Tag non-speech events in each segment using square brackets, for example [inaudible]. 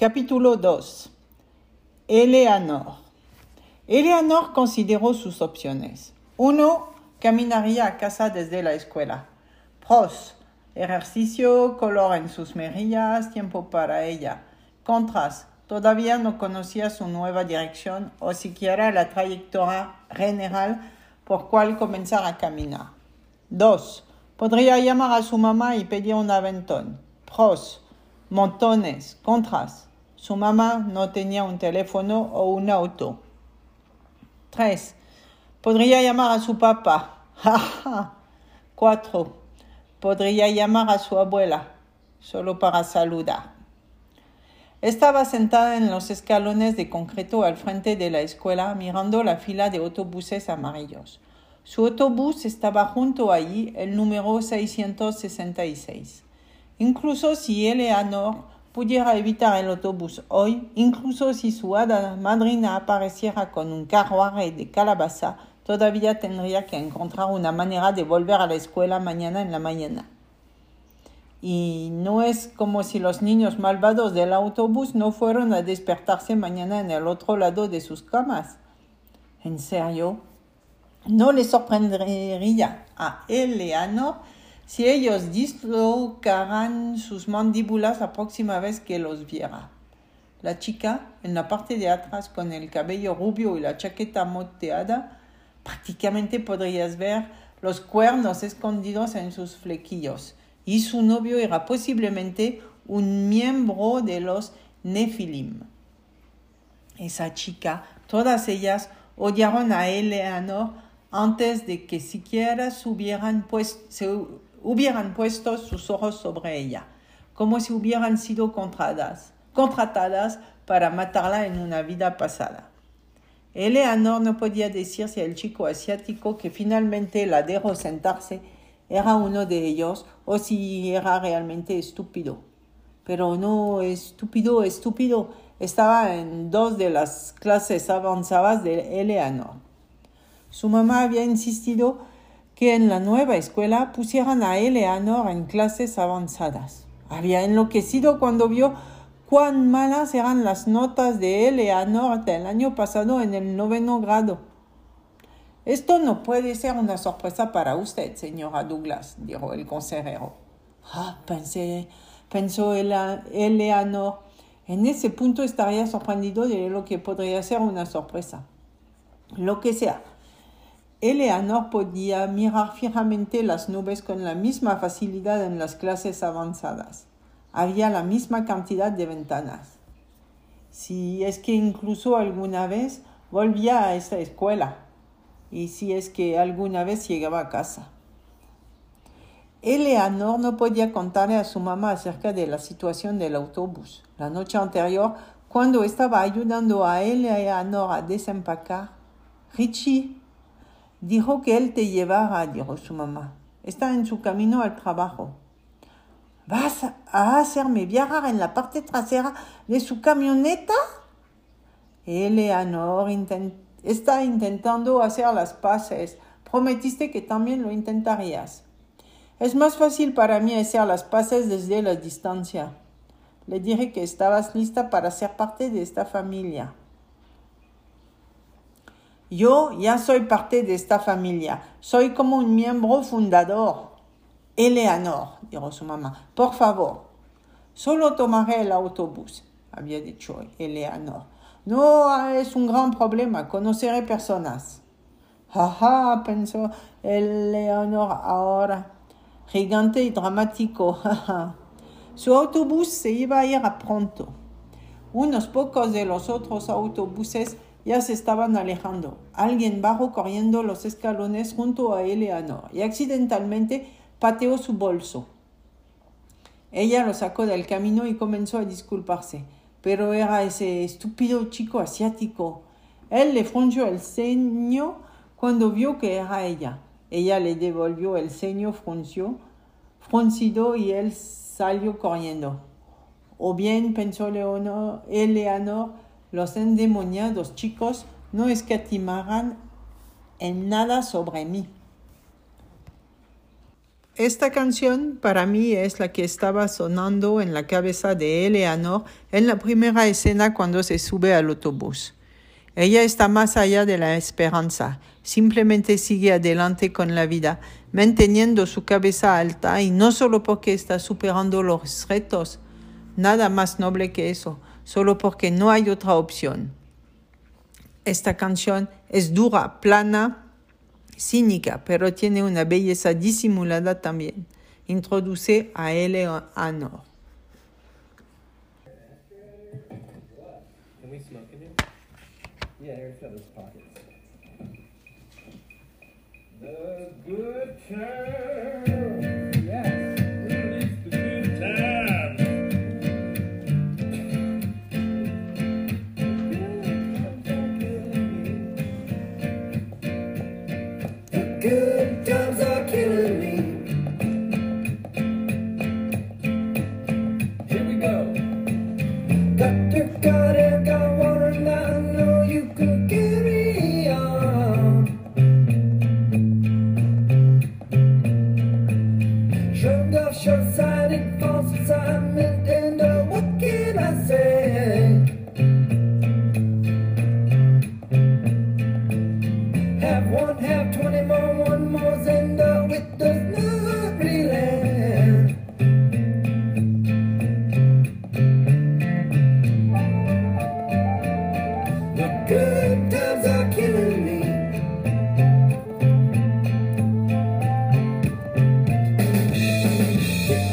Capítulo 2. Eleanor. Eleanor consideró sus opciones. Uno, caminaría a casa desde la escuela. Pros, ejercicio, color en sus mejillas, tiempo para ella. Contras, todavía no conocía su nueva dirección o siquiera la trayectoria general por cual comenzar a caminar. 2. Podría llamar a su mamá y pedir un aventón. Pros, montones. Contras, su mamá no tenía un teléfono o un auto. 3. Podría llamar a su papá. [laughs] 4. Podría llamar a su abuela, solo para saludar. Estaba sentada en los escalones de concreto al frente de la escuela mirando la fila de autobuses amarillos. Su autobús estaba junto allí, el número 666. Incluso si Eleanor pudiera evitar el autobús hoy, incluso si su hada madrina apareciera con un carruaje de calabaza, todavía tendría que encontrar una manera de volver a la escuela mañana en la mañana. Y no es como si los niños malvados del autobús no fueron a despertarse mañana en el otro lado de sus camas. ¿En serio? ¿No le sorprendería a Eleanor si ellos dislocaran sus mandíbulas la próxima vez que los viera. La chica, en la parte de atrás con el cabello rubio y la chaqueta moteada, prácticamente podrías ver los cuernos escondidos en sus flequillos, y su novio era posiblemente un miembro de los Nefilim. Esa chica, todas ellas odiaron a Eleanor antes de que siquiera se hubieran puesto, hubieran puesto sus ojos sobre ella, como si hubieran sido contratadas, contratadas para matarla en una vida pasada. Eleanor no podía decir si el chico asiático que finalmente la dejó sentarse era uno de ellos o si era realmente estúpido. Pero no estúpido, estúpido. Estaba en dos de las clases avanzadas de Eleanor. Su mamá había insistido que en la nueva escuela pusieran a Eleanor en clases avanzadas. Había enloquecido cuando vio cuán malas eran las notas de Eleanor del año pasado en el noveno grado. Esto no puede ser una sorpresa para usted, señora Douglas, dijo el consejero. Ah, pensé, pensó Eleanor. En ese punto estaría sorprendido de lo que podría ser una sorpresa. Lo que sea, Eleanor podía mirar fijamente las nubes con la misma facilidad en las clases avanzadas. Había la misma cantidad de ventanas. Si es que incluso alguna vez volvía a esa escuela y si es que alguna vez llegaba a casa. Eleanor no podía contarle a su mamá acerca de la situación del autobús. La noche anterior, cuando estaba ayudando a Eleanor a desempacar, Richie Dijo que él te llevara, dijo su mamá. Está en su camino al trabajo. ¿Vas a hacerme viajar en la parte trasera de su camioneta? Eleanor está intentando hacer las paces. Prometiste que también lo intentarías. Es más fácil para mí hacer las paces desde la distancia. Le dije que estabas lista para ser parte de esta familia. Yo ya soy parte de esta familia. Soy como un miembro fundador. Eleanor, dijo su mamá, por favor. Solo tomaré el autobús, había dicho Eleanor. No es un gran problema, conoceré personas. Jaja, pensó Eleanor ahora. Gigante y dramático. Su autobús se iba a ir a pronto. Unos pocos de los otros autobuses ya se estaban alejando. Alguien bajó corriendo los escalones junto a Eleanor y accidentalmente pateó su bolso. Ella lo sacó del camino y comenzó a disculparse, pero era ese estúpido chico asiático. Él le frunció el ceño cuando vio que era ella. Ella le devolvió el ceño fruncio, fruncido y él salió corriendo. O bien, pensó Leonor, Eleanor, los endemoniados chicos no escatimarán en nada sobre mí. Esta canción para mí es la que estaba sonando en la cabeza de Eleanor en la primera escena cuando se sube al autobús. Ella está más allá de la esperanza, simplemente sigue adelante con la vida, manteniendo su cabeza alta y no solo porque está superando los retos, nada más noble que eso, solo porque no hay otra opción. Esta canción es dura, plana, cínica, pero tiene una belleza disimulada también. Introduce a in here? Yeah, got those pockets. The good. Good times are killing me.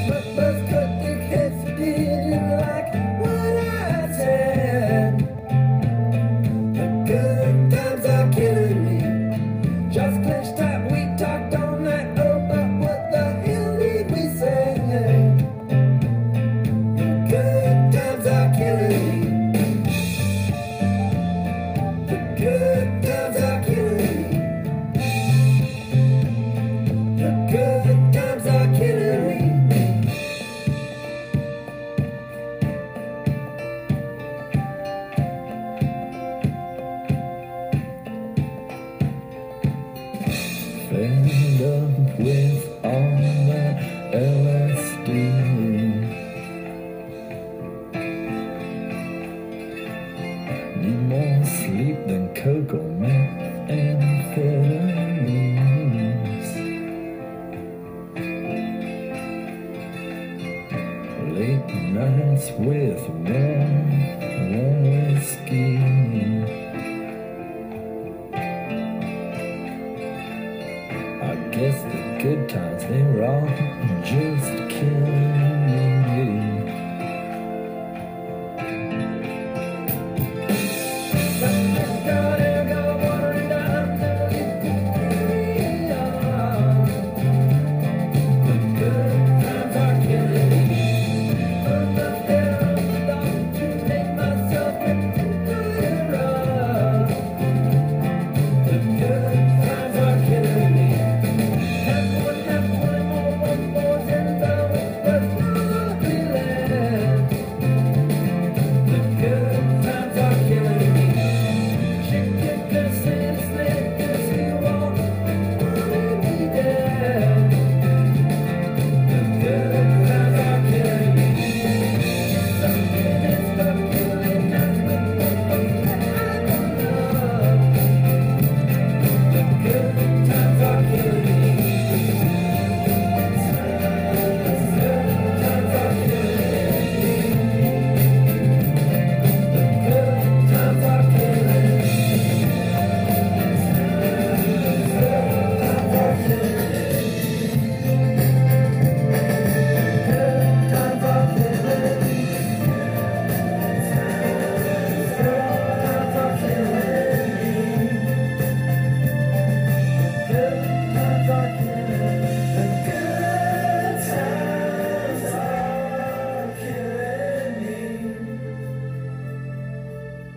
My buzz coconuts and fillings. Late nights with warm